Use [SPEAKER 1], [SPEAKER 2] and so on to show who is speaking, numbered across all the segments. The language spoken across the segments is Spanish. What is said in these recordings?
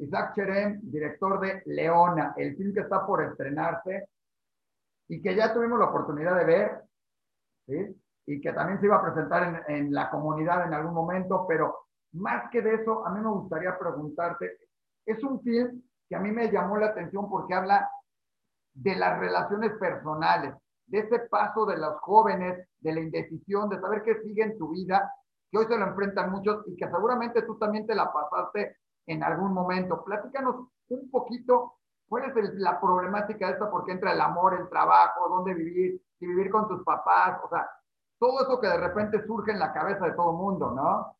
[SPEAKER 1] Isaac Cherem, director de Leona, el film que está por estrenarse y que ya tuvimos la oportunidad de ver, y que también se iba a presentar en, en, la comunidad en algún momento, pero más que de eso, a mí me gustaría preguntarte, es un film que a mí me llamó la atención porque habla de las relaciones personales, de ese paso de los jóvenes, de la indecisión, de saber qué sigue en tu vida, que hoy se lo enfrentan muchos y que seguramente tú también te la pasaste en algún momento. Platícanos un poquito cuál es la problemática de esto, porque entra el amor, el trabajo, dónde vivir, y vivir con tus papás, o sea, todo eso que de repente surge en la cabeza de todo mundo, ¿no?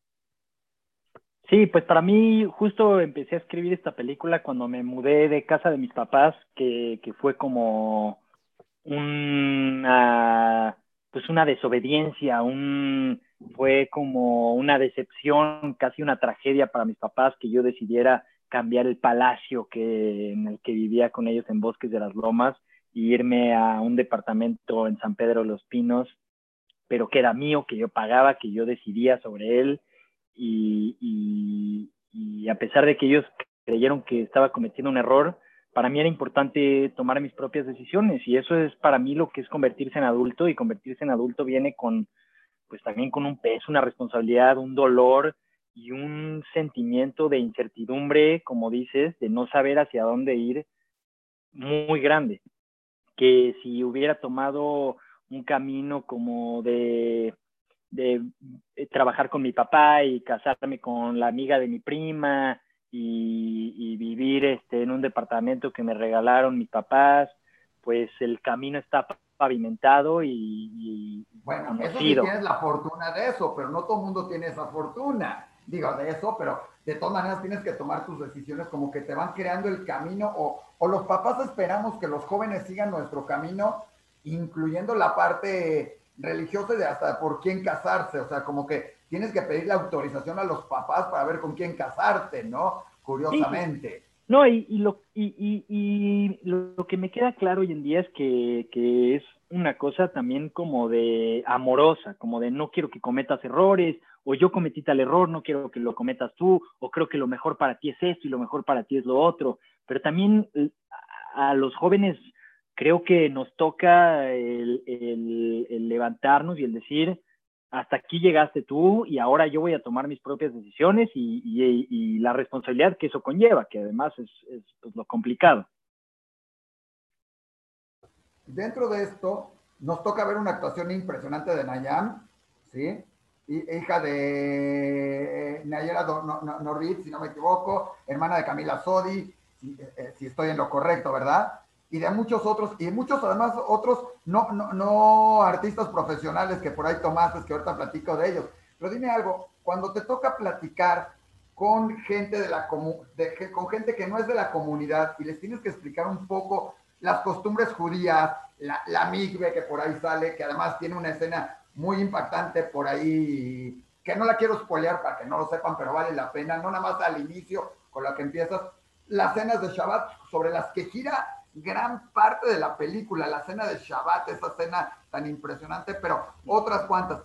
[SPEAKER 2] Sí, pues para mí justo empecé a escribir esta película cuando me mudé de casa de mis papás, que, que fue como una, pues una desobediencia, un, fue como una decepción, casi una tragedia para mis papás que yo decidiera cambiar el palacio que, en el que vivía con ellos en Bosques de las Lomas e irme a un departamento en San Pedro de los Pinos, pero que era mío, que yo pagaba, que yo decidía sobre él. Y, y, y a pesar de que ellos creyeron que estaba cometiendo un error, para mí era importante tomar mis propias decisiones. Y eso es para mí lo que es convertirse en adulto y convertirse en adulto viene con pues también con un peso, una responsabilidad, un dolor y un sentimiento de incertidumbre, como dices, de no saber hacia dónde ir muy grande. Que si hubiera tomado un camino como de, de, de trabajar con mi papá y casarme con la amiga de mi prima y, y, vivir este, en un departamento que me regalaron mis papás, pues el camino está pavimentado y, y
[SPEAKER 1] bueno, conocido. eso sí tienes la fortuna de eso, pero no todo el mundo tiene esa fortuna. Digo, de eso, pero de todas maneras tienes que tomar tus decisiones como que te van creando el camino o, o los papás esperamos que los jóvenes sigan nuestro camino, incluyendo la parte religiosa de hasta por quién casarse, o sea, como que tienes que pedir la autorización a los papás para ver con quién casarte, ¿no? Curiosamente.
[SPEAKER 2] Sí. No, y, y, lo, y, y, lo que me queda claro hoy en día es que, que, es una cosa también como de amorosa, como de no quiero que cometas errores, o yo cometí tal error, no quiero que lo cometas tú, o creo que lo mejor para ti es esto y lo mejor para ti es lo otro. Pero también a los jóvenes creo que nos toca el levantarnos y el decir, hasta aquí llegaste tú y ahora yo voy a tomar mis propias decisiones y, la responsabilidad que eso conlleva, que además es, es pues, lo complicado.
[SPEAKER 1] Dentro de esto, nos toca ver una actuación impresionante de Nayam, ¿sí? hija de Nayera Norrit, si no me equivoco, hermana de Camila Sodi, si, eh, si estoy en lo correcto, ¿verdad? Y de muchos otros, y muchos además otros no, no, no artistas profesionales que por ahí tomaste, que ahorita platico de ellos. Pero dime algo, cuando te toca platicar con gente de la de, con gente que no es de la comunidad y les tienes que explicar un poco las costumbres judías, la, la migbe que por ahí sale, que además tiene una escena muy impactante por ahí, que no la quiero spoilear para que no lo sepan, pero vale la pena, no nada más al inicio con la que empiezas, las cenas de Shabbat sobre las que gira gran parte de la película, la cena de Shabbat, esa cena tan impresionante, pero otras cuantas.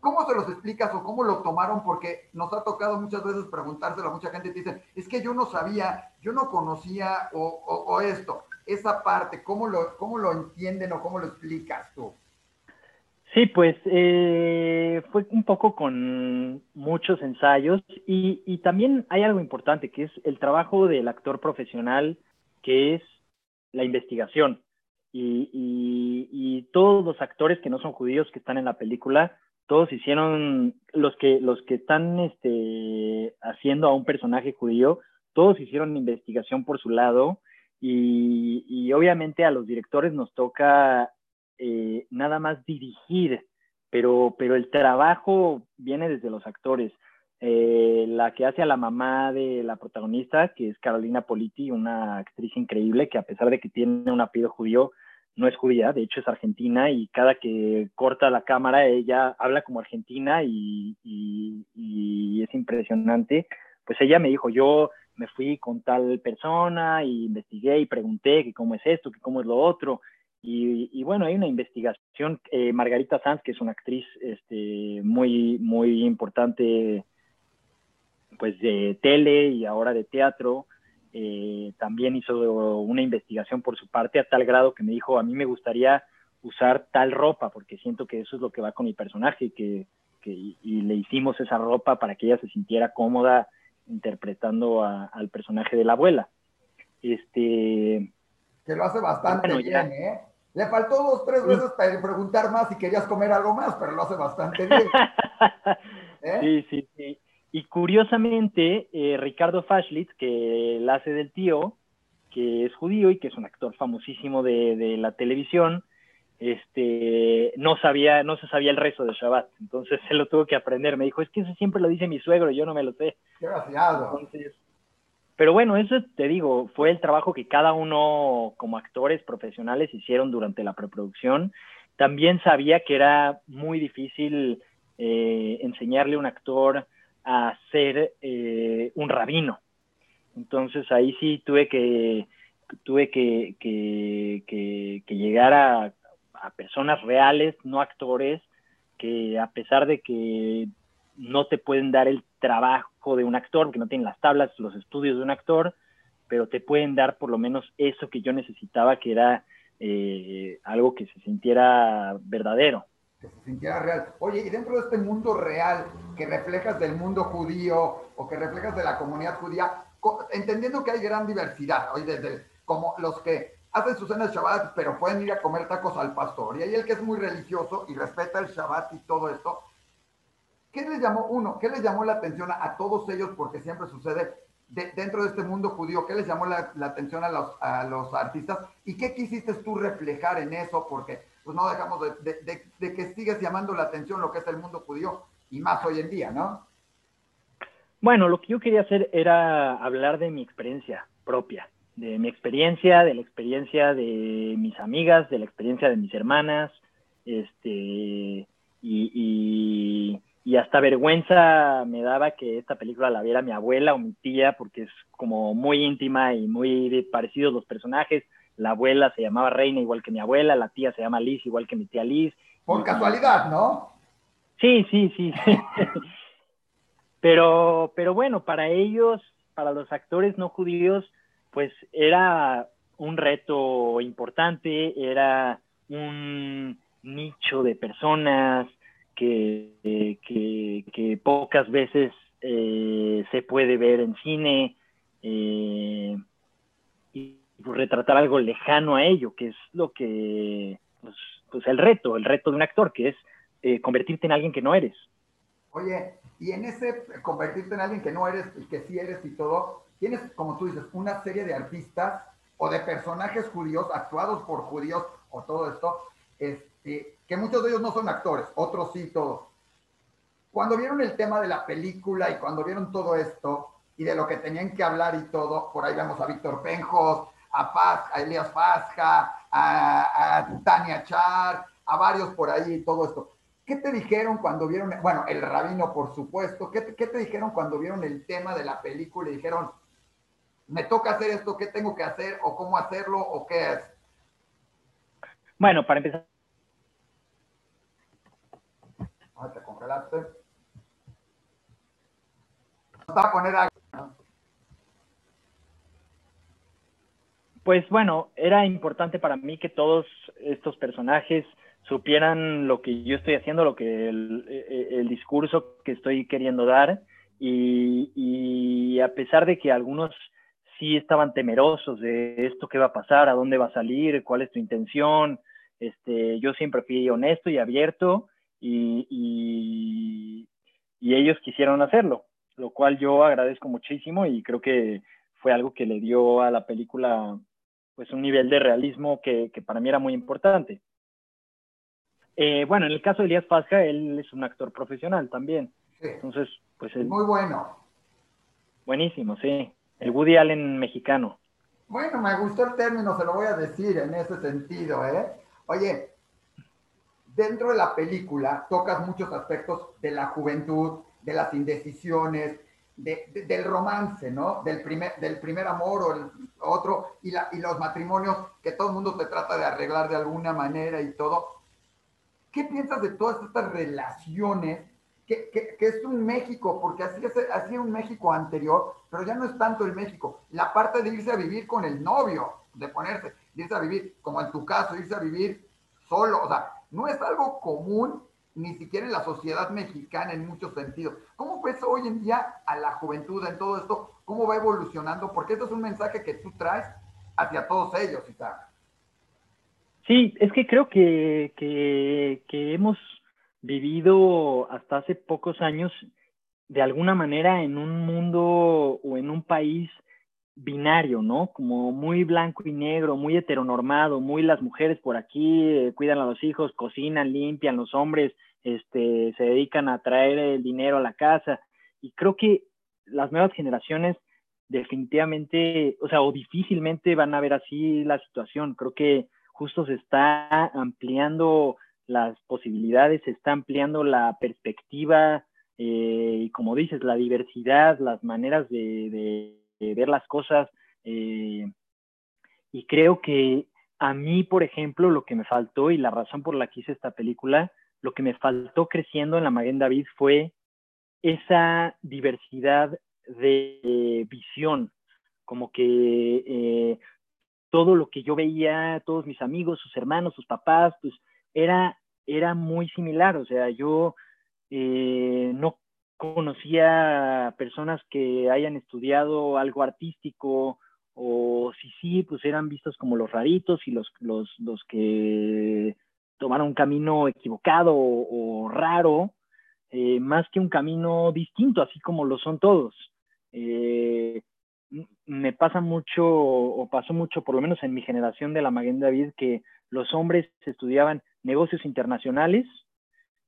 [SPEAKER 1] ¿Cómo se los explicas o cómo lo tomaron? Porque nos ha tocado muchas veces preguntárselo a mucha gente y te dicen, es que yo no sabía, yo no conocía o, esto, esa parte, ¿cómo lo, ¿cómo lo entienden o cómo lo explicas tú?
[SPEAKER 2] Sí, pues eh, fue un poco con muchos ensayos y, y, también hay algo importante que es el trabajo del actor profesional, que es la investigación. Y, y, todos los actores que no son judíos que están en la película, todos hicieron, los que, los que están este, haciendo a un personaje judío, todos hicieron investigación por su lado y, y obviamente a los directores nos toca eh, nada más dirigir, pero, pero el trabajo viene desde los actores eh, la que hace a la mamá de la protagonista, que es Carolina Politi, una actriz increíble que a pesar de que tiene un apellido judío, no es judía, de hecho es argentina y cada que corta la cámara ella habla como argentina y, es impresionante. Pues ella me dijo, yo me fui con tal persona y investigué y pregunté que cómo es esto, que cómo es lo otro. Y, y, bueno, hay una investigación, eh, Margarita Sanz, que es una actriz este, muy, muy importante pues de tele y ahora de teatro, eh, también hizo una investigación por su parte a tal grado que me dijo, a mí me gustaría usar tal ropa porque siento que eso es lo que va con mi personaje que, que y le hicimos esa ropa para que ella se sintiera cómoda interpretando al personaje de la abuela. Este,
[SPEAKER 1] que lo hace bastante bien, ¿eh? Le faltó dos, tres veces para preguntar más si querías comer algo más, pero lo hace bastante bien.
[SPEAKER 2] ¿Eh? Sí, sí, sí. Y curiosamente, eh, Ricardo Faschlitz, que la hace del tío, que es judío y que es un actor famosísimo de, la televisión, este, no sabía, no se sabía el rezo de Shabbat, entonces se lo tuvo que aprender. Me dijo, es que eso siempre lo dice mi suegro, yo no me lo sé.
[SPEAKER 1] Qué entonces,
[SPEAKER 2] pero bueno, eso te digo, fue el trabajo que cada uno como actores profesionales hicieron durante la preproducción. También sabía que era muy difícil eh, enseñarle a un actor a ser eh, un rabino. Entonces ahí sí tuve que, tuve que, que, llegar a, personas reales, no actores, que a pesar de que no te pueden dar el trabajo de un actor, porque no tienen las tablas, los estudios de un actor, pero te pueden dar por lo menos eso que yo necesitaba, que era eh, algo que se sintiera verdadero
[SPEAKER 1] que se sintiera real. Oye, y dentro de este mundo real que reflejas del mundo judío o que reflejas de la comunidad judía, entendiendo que hay gran diversidad, hoy desde como los que hacen sus cenas Shabbat, pero pueden ir a comer tacos al pastor, y hay el que es muy religioso y respeta el Shabbat y todo esto. ¿Qué les llamó, uno, qué les llamó la atención a, todos ellos, porque siempre sucede dentro de este mundo judío, qué les llamó la, atención a los, a los artistas y qué quisiste tú reflejar en eso? Porque pues no dejamos de, que sigas llamando la atención lo que es el mundo judío y más hoy en día, ¿no?
[SPEAKER 2] Bueno, lo que yo quería hacer era hablar de mi experiencia propia, de mi experiencia, de la experiencia de mis amigas, de la experiencia de mis hermanas, este, y, y hasta vergüenza me daba que esta película la viera mi abuela o mi tía, porque es como muy íntima y muy parecidos los personajes, la abuela se llamaba Reina igual que mi abuela, la tía se llama Liz igual que mi tía Liz.
[SPEAKER 1] Por casualidad, ¿no?
[SPEAKER 2] Sí, sí, sí. pero, pero bueno, para ellos, para los actores no judíos, pues era un reto importante, era un nicho de personas que, que, pocas veces eh, se puede ver en cine. Eh, retratar algo lejano a ello, que es lo que, pues, pues, el reto, el reto de un actor, que es eh, convertirte en alguien que no eres.
[SPEAKER 1] Oye, y en ese convertirte en alguien que no eres y que sí eres y todo, tienes, como tú dices, una serie de artistas o de personajes judíos actuados por judíos o todo esto, este, que muchos de ellos no son actores, otros sí, todos. Cuando vieron el tema de la película y cuando vieron todo esto y de lo que tenían que hablar y todo, por ahí vemos a Víctor Penjos, a, Paz, a Elías Pasja, a, Tania Char, a varios por ahí y todo esto. ¿Qué te dijeron cuando vieron, bueno, el rabino por supuesto, ¿qué te, dijeron cuando vieron el tema de la película y dijeron, me toca hacer esto, qué tengo que hacer o cómo hacerlo o qué es?
[SPEAKER 2] Bueno, para empezar.
[SPEAKER 1] Ah, te congelaste. Va a poner
[SPEAKER 2] Pues bueno, era importante para mí que todos estos personajes supieran lo que yo estoy haciendo, lo que el, discurso que estoy queriendo dar. Y, a pesar de que algunos sí estaban temerosos de esto que va a pasar, a dónde va a salir, cuál es tu intención, este, yo siempre fui honesto y abierto y, y ellos quisieron hacerlo, lo cual yo agradezco muchísimo y creo que fue algo que le dio a la película pues un nivel de realismo que, para mí era muy importante. Eh, bueno, en el caso de Elías Pasca, él es un actor profesional también. Entonces, pues es
[SPEAKER 1] Muy bueno.
[SPEAKER 2] Buenísimo, sí. El Woody Allen mexicano.
[SPEAKER 1] Bueno, me gustó el término, se lo voy a decir en ese sentido, ¿eh? Oye, dentro de la película tocas muchos aspectos de la juventud, de las indecisiones, del romance, ¿no? Del primer, del primer amor o el otro, y, los matrimonios que todo el mundo te trata de arreglar de alguna manera y todo. ¿Qué piensas de todas estas relaciones? Que, que, es un México, porque así es, así un México anterior, pero ya no es tanto el México. La parte de irse a vivir con el novio, de ponerse, de irse a vivir, como en tu caso, irse a vivir solo, o sea, no es algo común ni siquiera en la sociedad mexicana en muchos sentidos. ¿Cómo ves hoy en día a la juventud en todo esto? ¿Cómo va evolucionando? Porque esto es un mensaje que tú traes hacia todos ellos, Isaac.
[SPEAKER 2] Sí, es que creo que, que hemos vivido hasta hace pocos años de alguna manera en un mundo o en un país binario, ¿no? Como muy blanco y negro, muy heteronormado, muy las mujeres por aquí eh, cuidan a los hijos, cocinan, limpian, los hombres este, se dedican a traer el dinero a la casa. Y creo que las nuevas generaciones definitivamente, o sea, o difícilmente van a ver así la situación. Creo que justo se está ampliando las posibilidades, se está ampliando la perspectiva eh, y como dices, la diversidad, las maneras de, ver las cosas. Eh, y creo que a mí, por ejemplo, lo que me faltó y la razón por la que hice esta película lo que me faltó creciendo en la Maguen David fue esa diversidad de visión, como que eh, todo lo que yo veía, todos mis amigos, sus hermanos, sus papás, pues era, era muy similar, o sea, yo eh, no conocía personas que hayan estudiado algo artístico o si sí, pues eran vistos como los raritos y los, los, los que tomar un camino equivocado o, raro, eh, más que un camino distinto, así como lo son todos. Eh, me pasa mucho, o pasó mucho, por lo menos en mi generación de la Maguen David, que los hombres estudiaban negocios internacionales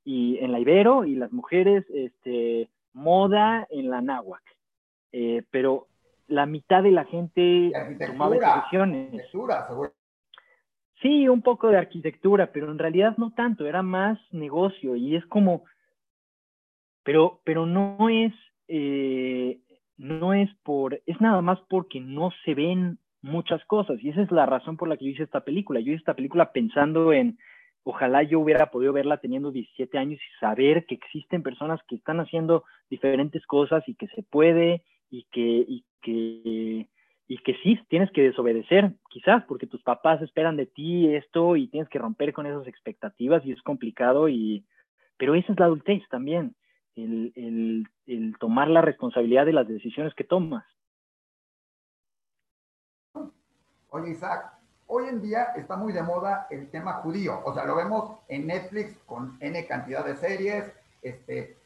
[SPEAKER 2] y en la Ibero y las mujeres este, moda en la Náhuac. Eh, pero la mitad de la gente tomaba decisiones. Sí, un poco de arquitectura, pero en realidad no tanto, era más negocio y es como, pero, pero no es, eh, no es por, es nada más porque no se ven muchas cosas y esa es la razón por la que yo hice esta película. Yo hice esta película pensando en, ojalá yo hubiera podido verla teniendo 17 años y saber que existen personas que están haciendo diferentes cosas y que se puede y que, y que y que sí, tienes que desobedecer, quizás, porque tus papás esperan de ti esto y tienes que romper con esas expectativas y es complicado, y, pero esa es la adultez también, el, el, el tomar la responsabilidad de las decisiones que tomas.
[SPEAKER 1] Oye, Isaac, hoy en día está muy de moda el tema judío, o sea, lo vemos en Netflix con N cantidad de series, este,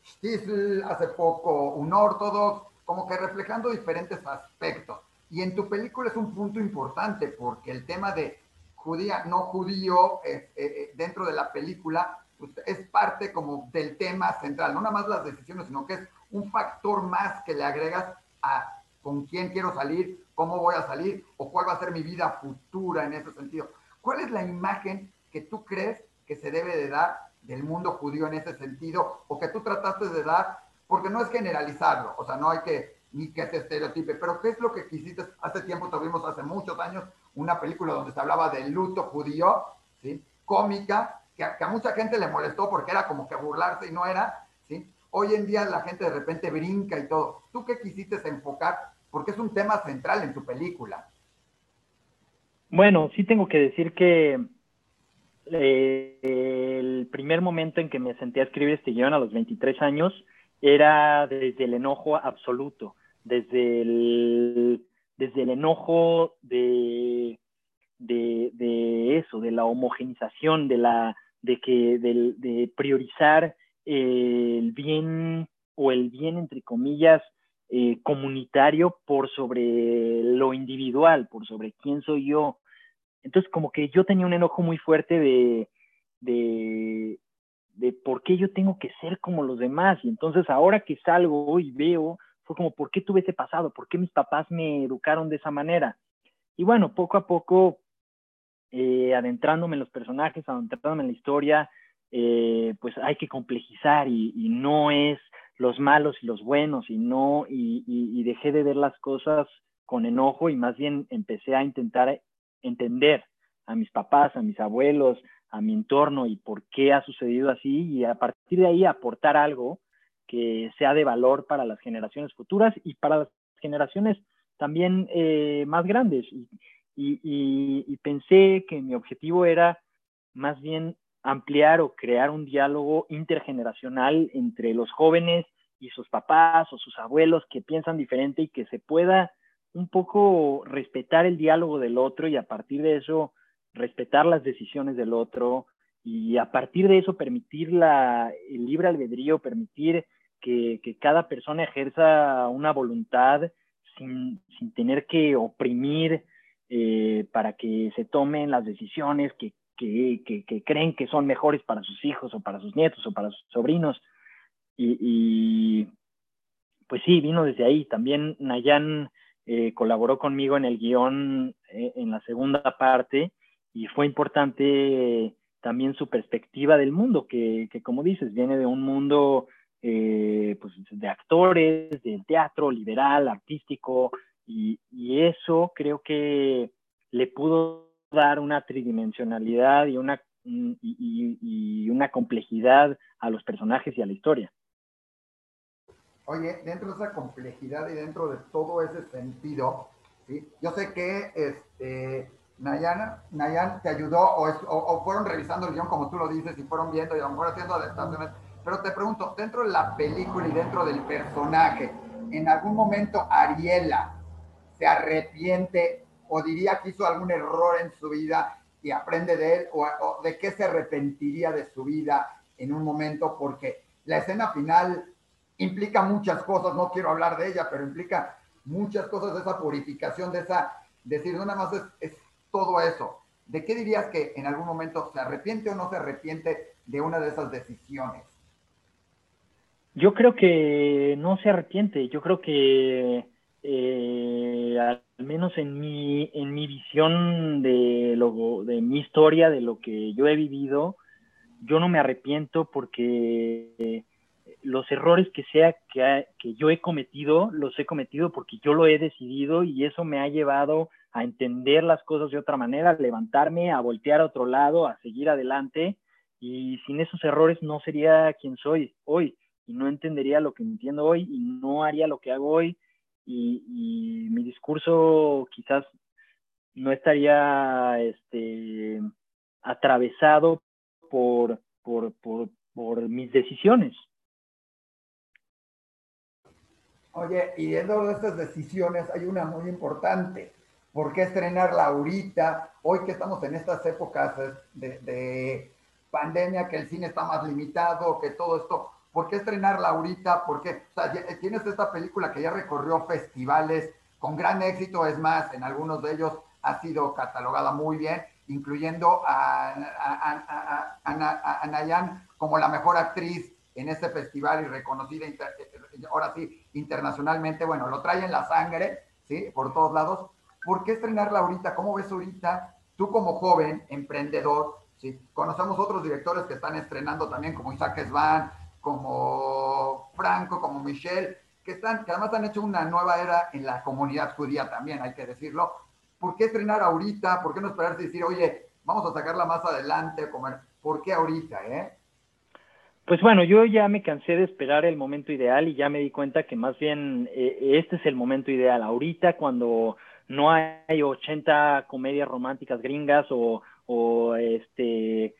[SPEAKER 1] hace poco un ortodox, como que reflejando diferentes aspectos. Y en tu película es un punto importante porque el tema de judía, no judío, eh, eh, dentro de la película, pues, es parte como del tema central, no nada más las decisiones, sino que es un factor más que le agregas a con quién quiero salir, cómo voy a salir o cuál va a ser mi vida futura en ese sentido. ¿Cuál es la imagen que tú crees que se debe de dar del mundo judío en ese sentido o que tú trataste de dar? Porque no es generalizarlo, o sea, no hay que ni que se estereotipe. Pero ¿qué es lo que quisiste? Hace tiempo tuvimos, hace muchos años, una película donde se hablaba del luto judío, ¿sí? Cómica, que a, mucha gente le molestó porque era como que burlarse y no era, ¿sí? Hoy en día la gente de repente brinca y todo. ¿Tú qué quisiste enfocar? Porque es un tema central en tu película.
[SPEAKER 2] Bueno, sí tengo que decir que eh, el primer momento en que me senté a escribir este guion a los 23 años era desde el enojo absoluto desde el, desde el enojo de, de, eso, de la homogenización, de, la, de, que, de, priorizar el bien o el bien, entre comillas, eh, comunitario por sobre lo individual, por sobre quién soy yo. Entonces, como que yo tenía un enojo muy fuerte de, de, de por qué yo tengo que ser como los demás. Y entonces, ahora que salgo y veo fue como, ¿por qué tuve ese pasado? ¿Por qué mis papás me educaron de esa manera? Y bueno, poco a poco, eh, adentrándome en los personajes, adentrándome en la historia, eh, pues hay que complejizar y, no es los malos y los buenos y no, y, dejé de ver las cosas con enojo y más bien empecé a intentar entender a mis papás, a mis abuelos, a mi entorno y por qué ha sucedido así y a partir de ahí aportar algo que sea de valor para las generaciones futuras y para las generaciones también eh, más grandes. Y, y, pensé que mi objetivo era más bien ampliar o crear un diálogo intergeneracional entre los jóvenes y sus papás o sus abuelos que piensan diferente y que se pueda un poco respetar el diálogo del otro y a partir de eso respetar las decisiones del otro y a partir de eso permitir la, el libre albedrío, permitir que, cada persona ejerza una voluntad sin, tener que oprimir eh, para que se tomen las decisiones que, creen que son mejores para sus hijos o para sus nietos o para sus sobrinos. Y, pues sí, vino desde ahí. También Nayan eh, colaboró conmigo en el guion eh, en la segunda parte y fue importante también su perspectiva del mundo, que, como dices, viene de un mundo eh, pues, de actores, del teatro liberal, artístico, y, eso creo que le pudo dar una tridimensionalidad y una, y, una complejidad a los personajes y a la historia.
[SPEAKER 1] Oye, dentro de esa complejidad y dentro de todo ese sentido, ¿sí? yo sé que este, Nayan, Nayan te ayudó o, fueron revisando el guion como tú lo dices y fueron viendo y a lo mejor haciendo adaptaciones. Pero te pregunto, dentro de la película y dentro del personaje, ¿en algún momento Ariela se arrepiente o diría que hizo algún error en su vida y aprende de él o, de qué se arrepentiría de su vida en un momento? Porque la escena final implica muchas cosas, no quiero hablar de ella, pero implica muchas cosas de esa purificación, de esa, decir, no nada más es todo eso, ¿de qué dirías que en algún momento se arrepiente o no se arrepiente de una de esas decisiones?
[SPEAKER 2] Yo creo que no se arrepiente, yo creo que eh, al menos en mi, en mi visión de, lo, de mi historia, de lo que yo he vivido, yo no me arrepiento porque los errores que sea que, que yo he cometido, los he cometido porque yo lo he decidido y eso me ha llevado a entender las cosas de otra manera, a levantarme, a voltear a otro lado, a seguir adelante. Y sin esos errores no sería quien soy hoy y no entendería lo que entiendo hoy y no haría lo que hago hoy y, mi discurso quizás no estaría este, atravesado por, por, por, por mis decisiones.
[SPEAKER 1] Oye, y dentro de estas decisiones hay una muy importante ¿Por qué estrenarla ahorita? Hoy que estamos en estas épocas de, pandemia, que el cine está más limitado, que todo esto, ¿por qué estrenarla ahorita? Porque o sea, tienes esta película que ya recorrió festivales con gran éxito, es más, en algunos de ellos ha sido catalogada muy bien, incluyendo a, a, a, Nayan como la mejor actriz en este festival y reconocida ahora sí internacionalmente. Bueno, lo trae en la sangre, ¿sí? Por todos lados. ¿por qué estrenarla ahorita? ¿Cómo ves ahorita? Tú como joven, emprendedor, ¿sí? conocemos otros directores que están estrenando también, como Isaac Svan, como Franco, como Michelle, que, están, que además han hecho una nueva era en la comunidad judía también, hay que decirlo. ¿Por qué estrenar ahorita? ¿Por qué no esperarse y decir, oye, vamos a sacarla más adelante? Comer? ¿Por qué ahorita, eh?
[SPEAKER 2] Pues bueno, yo ya me cansé de esperar el momento ideal y ya me di cuenta que más bien eh, este es el momento ideal. Ahorita cuando no hay 80 comedias románticas gringas o, o este,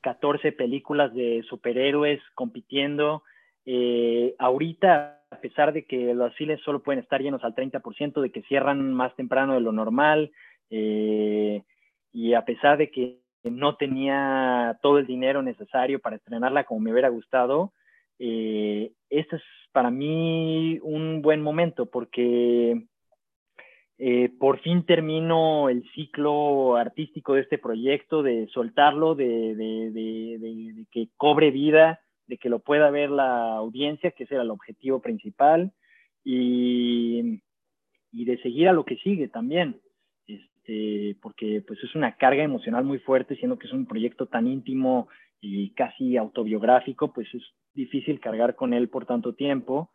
[SPEAKER 2] 14 eh, películas de superhéroes compitiendo. Eh, ahorita, a pesar de que los cines solo pueden estar llenos al 30%, de que cierran más temprano de lo normal, eh, y a pesar de que no tenía todo el dinero necesario para estrenarla como me hubiera gustado, este es para mí un buen momento porque eh, por fin termino el ciclo artístico de este proyecto, de soltarlo, de, que cobre vida, de que lo pueda ver la audiencia, que ese era el objetivo principal, y, de seguir a lo que sigue también, este, porque pues es una carga emocional muy fuerte, siendo que es un proyecto tan íntimo y casi autobiográfico, pues es difícil cargar con él por tanto tiempo.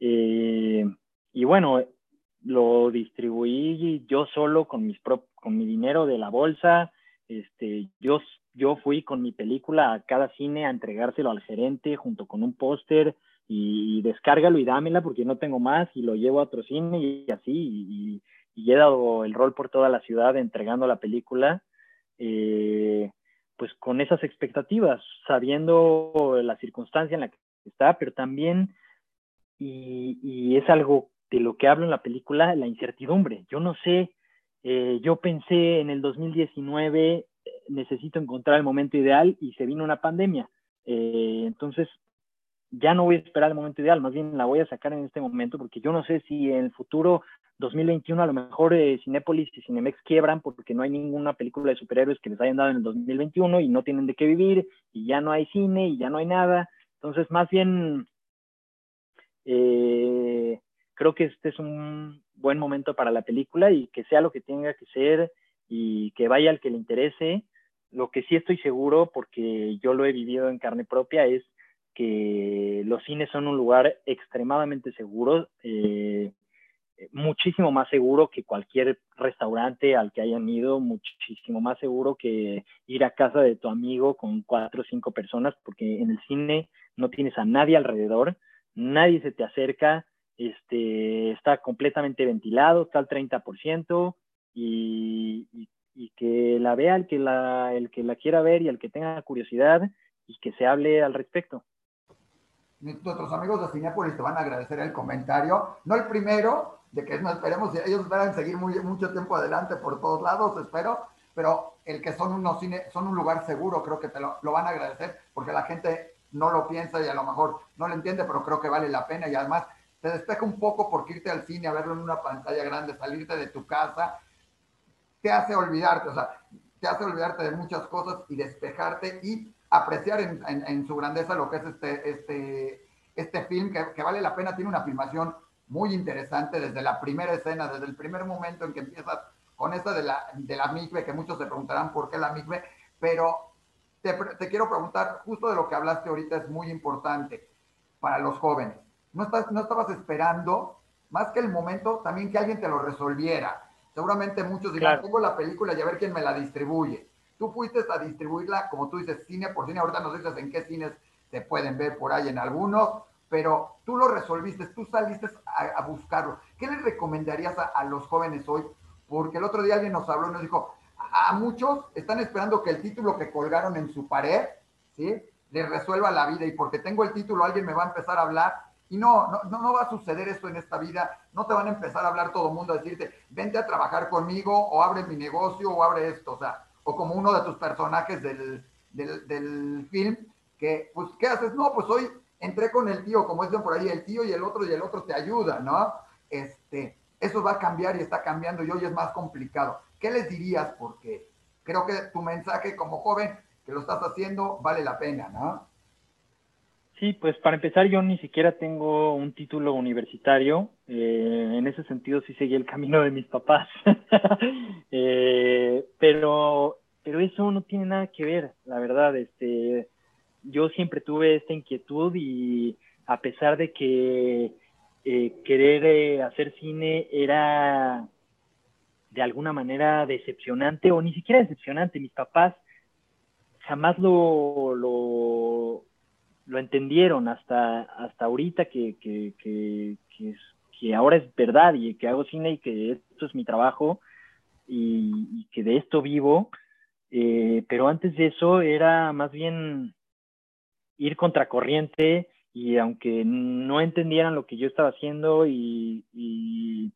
[SPEAKER 2] Eh, y bueno, lo distribuí yo solo con, mis con mi dinero de la bolsa. Este, yo, yo fui con mi película a cada cine a entregárselo al gerente junto con un póster y, descárgalo y dámela porque no tengo más y lo llevo a otro cine y así y, he dado el rol por toda la ciudad entregando la película eh, pues con esas expectativas sabiendo la circunstancia en la que está pero también y, es algo de lo que hablo en la película la incertidumbre yo no sé eh, yo pensé en el 2019 necesito encontrar el momento ideal y se vino una pandemia eh, entonces ya no voy a esperar el momento ideal, más bien la voy a sacar en este momento porque yo no sé si en el futuro 2021 a lo mejor eh, Cinépolis y Cinemex quiebran porque no hay ninguna película de superhéroes que les hayan dado en el 2021 y no tienen de qué vivir y ya no hay cine y ya no hay nada. Entonces, más bien, creo que este es un buen momento para la película y que sea lo que tenga que ser y que vaya al que le interese. Lo que sí estoy seguro, porque yo lo he vivido en carne propia, es que los cines son un lugar extremadamente seguro, eh, muchísimo más seguro que cualquier restaurante al que hayan ido, muchísimo más seguro que ir a casa de tu amigo con cuatro o cinco personas, porque en el cine no tienes a nadie alrededor, nadie se te acerca, este, está completamente ventilado, está al 30%, y, y, y, que la vea el que la, el que la quiera ver y el que tenga curiosidad y que se hable al respecto.
[SPEAKER 1] Nuestros amigos de Cinepolis te van a agradecer el comentario, no el primero, de que no esperemos, ellos esperan seguir muy, mucho tiempo adelante por todos lados, espero, pero el que son unos cine, son un lugar seguro, creo que te lo, lo, van a agradecer, porque la gente no lo piensa y a lo mejor no lo entiende, pero creo que vale la pena y además te despeja un poco porque irte al cine a verlo en una pantalla grande, salirte de tu casa, te hace olvidarte, o sea, te hace olvidarte de muchas cosas y despejarte y apreciar en, su grandeza lo que es este, este, este film, que, vale la pena, tiene una filmación muy interesante desde la primera escena, desde el primer momento en que empiezas con esta de la, de la migbe, que muchos se preguntarán por qué la migbe, pero te, te, quiero preguntar, justo de lo que hablaste ahorita es muy importante para los jóvenes. No, estás, no estabas esperando, más que el momento, también que alguien te lo resolviera. Seguramente muchos dirán, tengo la película y a ver quién me la distribuye Tú fuiste a distribuirla, como tú dices, cine por cine. Ahorita nos dices en qué cines se pueden ver por ahí en algunos, pero tú lo resolviste, tú saliste a, buscarlo. ¿Qué les recomendarías a, los jóvenes hoy? Porque el otro día alguien nos habló y nos dijo, a, muchos están esperando que el título que colgaron en su pared, ¿sí? Les resuelva la vida y porque tengo el título alguien me va a empezar a hablar y no, no, no, va a suceder eso en esta vida. No te van a empezar a hablar todo el mundo a decirte, vente a trabajar conmigo o abre mi negocio o abre esto. O sea, o como uno de tus personajes del, del, film, que, pues, ¿qué haces? No, pues hoy entré con el tío, como dicen por ahí, el tío y el otro y el otro te ayuda, ¿no? Este, eso va a cambiar y está cambiando y hoy es más complicado. ¿Qué les dirías? Porque creo que tu mensaje como joven que lo estás haciendo vale la pena, ¿no?
[SPEAKER 2] Sí, pues para empezar yo ni siquiera tengo un título universitario. Eh, en ese sentido sí seguí el camino de mis papás. eh, pero, pero eso no tiene nada que ver, la verdad. Este, yo siempre tuve esta inquietud y a pesar de que eh, querer hacer cine era de alguna manera decepcionante o ni siquiera decepcionante, mis papás jamás lo, lo lo entendieron hasta, hasta ahorita que, que, que, que, ahora es verdad y que hago cine y que esto es mi trabajo y, que de esto vivo. Eh, pero antes de eso era más bien ir contracorriente y aunque no entendieran lo que yo estaba haciendo y, y,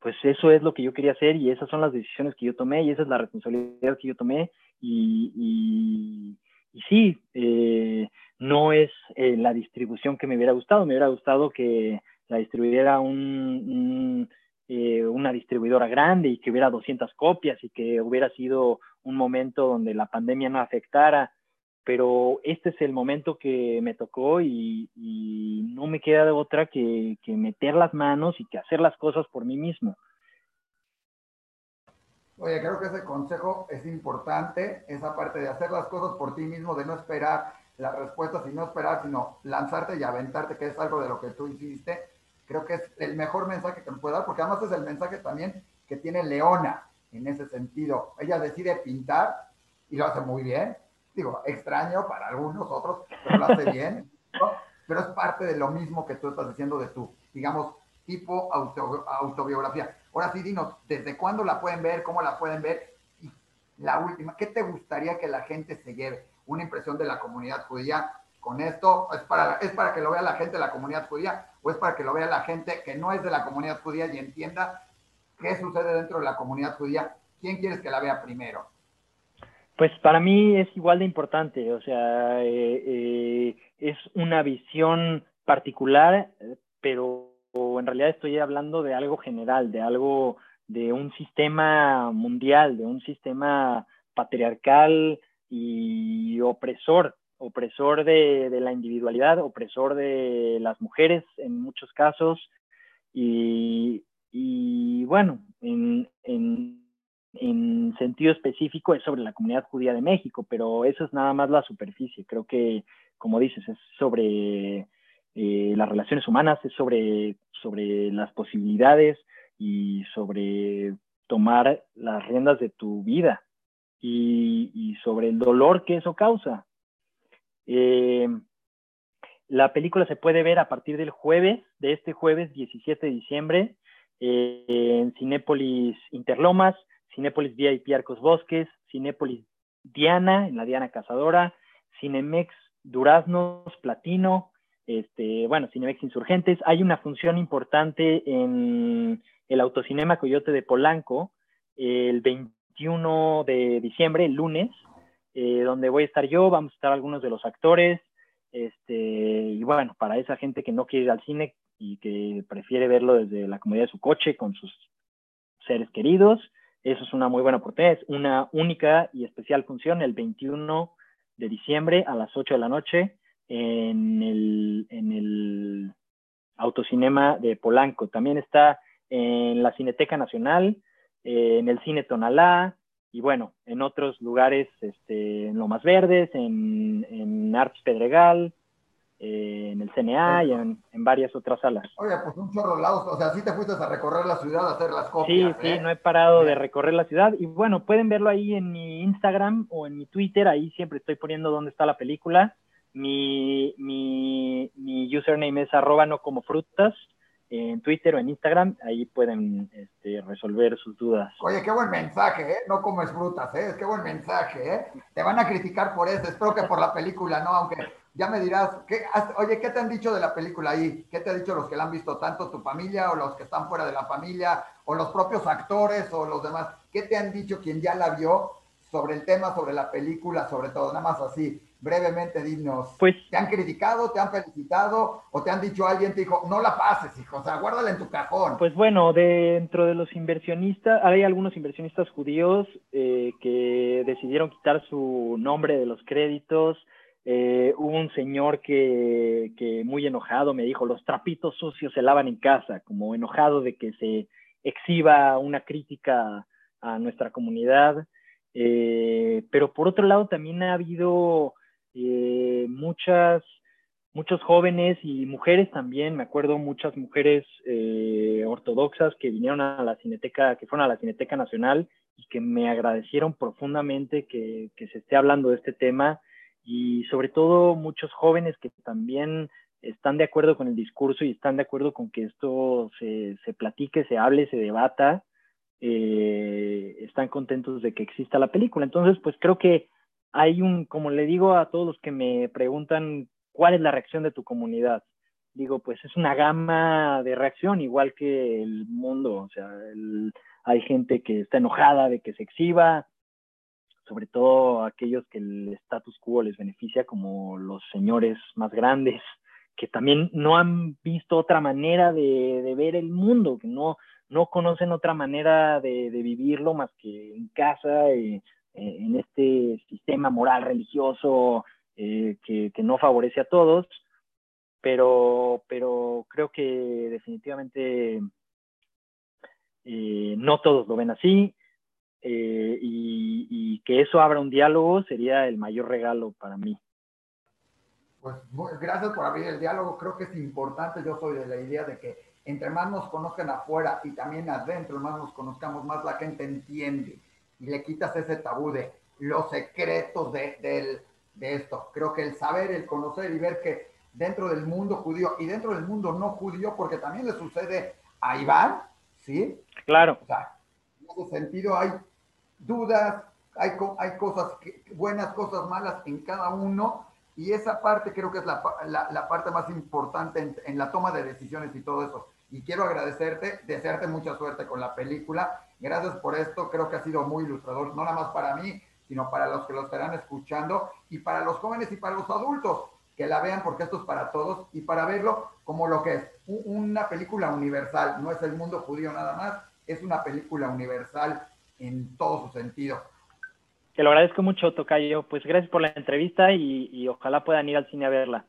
[SPEAKER 2] pues eso es lo que yo quería hacer y esas son las decisiones que yo tomé y esa es la responsabilidad que yo tomé y, y, y sí, eh, no es eh, la distribución que me hubiera gustado. Me hubiera gustado que la distribuyera un, eh, una distribuidora grande y que hubiera 200 copias y que hubiera sido un momento donde la pandemia no afectara. Pero este es el momento que me tocó y, no me queda de otra que, que meter las manos y que hacer las cosas por mí mismo.
[SPEAKER 1] Oye, creo que ese consejo es importante, esa parte de hacer las cosas por ti mismo, de no esperar la respuesta, sino esperar, sino lanzarte y aventarte, que es algo de lo que tú hiciste. Creo que es el mejor mensaje que me puede dar, porque además es el mensaje también que tiene Leona en ese sentido. Ella decide pintar y lo hace muy bien. Digo, extraño para algunos otros, pero lo hace bien. pero es parte de lo mismo que tú estás diciendo de tu, digamos, tipo autobiografía. Ahora sí, dinos, ¿desde cuándo la pueden ver? ¿Cómo la pueden ver? Y la última, ¿qué te gustaría que la gente se lleve? Una impresión de la comunidad judía con esto, ¿es para, ¿es para que lo vea la gente de la comunidad judía o es para que lo vea la gente que no es de la comunidad judía y entienda qué sucede dentro de la comunidad judía? ¿Quién quieres que la vea primero?
[SPEAKER 2] Pues para mí es igual de importante, o sea, eh, eh, es una visión particular, pero en realidad estoy hablando de algo general, de algo, de un sistema mundial, de un sistema patriarcal y opresor, opresor de, la individualidad, opresor de las mujeres en muchos casos, y, bueno, en en sentido específico es sobre la comunidad judía de México, pero eso es nada más la superficie. Creo que, como dices, es sobre eh, las relaciones humanas, es sobre, sobre las posibilidades y sobre tomar las riendas de tu vida y, sobre el dolor que eso causa. Eh, la película se puede ver a partir del jueves, de este jueves 17 de diciembre, eh, en Cinépolis Interlomas, Cinépolis VIP Arcos Bosques, Cinépolis Diana, en la Diana Cazadora, Cinemex Duraznos Platino, este, bueno, Cinemex Insurgentes. Hay una función importante en el Autocinema Coyote de Polanco, el 21 de diciembre, lunes, eh, donde voy a estar yo, vamos a estar algunos de los actores, este, y bueno, para esa gente que no quiere ir al cine y que prefiere verlo desde la comodidad de su coche con sus seres queridos, eso es una muy buena oportunidad. Es una única y especial función el 21 de diciembre a las 8 de la noche en el, en el autocinema de Polanco. También está en la Cineteca Nacional, en el Cine Tonalá y bueno, en otros lugares, este, en Lomas Verdes, en, en Arts Pedregal, eh, en el CNA y en, varias otras salas.
[SPEAKER 1] Oye, pues un chorro de lados, o sea, sí te fuiste a recorrer la ciudad a hacer las copias.
[SPEAKER 2] Sí, sí, ¿eh? no he parado de recorrer la ciudad y bueno, pueden verlo ahí en mi Instagram o en mi Twitter, ahí siempre estoy poniendo dónde está la película. Mi, mi, mi username es arroba no como frutas en Twitter o en Instagram, ahí pueden este, resolver sus dudas.
[SPEAKER 1] Oye, qué buen mensaje, ¿eh? No comes frutas, ¿eh? Qué buen mensaje, ¿eh? Te van a criticar por eso, espero que por la película, ¿no? Aunque ya me dirás, ¿qué, oye, ¿qué te han dicho de la película ahí? ¿Qué te han dicho los que la han visto, tanto tu familia o los que están fuera de la familia o los propios actores o los demás? ¿Qué te han dicho quien ya la vio sobre el tema, sobre la película, sobre todo? Nada más así, brevemente, dinos. Pues, ¿Te han criticado, te han felicitado o te han dicho alguien, te dijo, no la pases, hijo, o sea, guárdala en tu cajón?
[SPEAKER 2] Pues bueno, dentro de los inversionistas, hay algunos inversionistas judíos eh, que decidieron quitar su nombre de los créditos eh, hubo un señor que, que, muy enojado me dijo, los trapitos sucios se lavan en casa, como enojado de que se exhiba una crítica a nuestra comunidad. Eh, pero por otro lado también ha habido eh, muchas, muchos jóvenes y mujeres también, me acuerdo muchas mujeres ortodoxas que vinieron a la Cineteca, que fueron a la Cineteca Nacional y que me agradecieron profundamente que, que se esté hablando de este tema y sobre todo muchos jóvenes que también están de acuerdo con el discurso y están de acuerdo con que esto se, se platique, se hable, se debata, eh, están contentos de que exista la película. Entonces, pues creo que hay un, como le digo a todos los que me preguntan cuál es la reacción de tu comunidad, digo, pues es una gama de reacción, igual que el mundo, o sea, hay gente que está enojada de que se exhiba, sobre todo aquellos que el status quo les beneficia, como los señores más grandes, que también no han visto otra manera de, ver el mundo, que no, no conocen otra manera de, vivirlo más que en casa, eh, eh, en este sistema moral religioso eh, que, no favorece a todos, pero, pero creo que definitivamente no todos lo ven así. Eh, y, que eso abra un diálogo sería el mayor regalo para mí.
[SPEAKER 1] Pues gracias por abrir el diálogo, creo que es importante, yo soy de la idea de que entre más nos conozcan afuera y también adentro, más nos conozcamos, más la gente entiende y le quitas ese tabú de los secretos de, de esto. Creo que el saber, el conocer y ver que dentro del mundo judío y dentro del mundo no judío, porque también le sucede a Iván, ¿sí?
[SPEAKER 2] Claro.
[SPEAKER 1] O sea, en ese sentido hay dudas, hay, hay cosas buenas, cosas malas en cada uno, y esa parte creo que es la, la, parte más importante en, en, la toma de decisiones y todo eso. Y quiero agradecerte, desearte mucha suerte con la película. Gracias por esto, creo que ha sido muy ilustrador, no nada más para mí, sino para los que lo estarán escuchando y para los jóvenes y para los adultos que la vean porque esto es para todos y para verlo como lo que es una película universal, no es el mundo judío nada más, es una película universal en todo su sentido.
[SPEAKER 2] Te lo agradezco mucho, Tocayo. Pues gracias por la entrevista y, y ojalá puedan ir al cine a verla.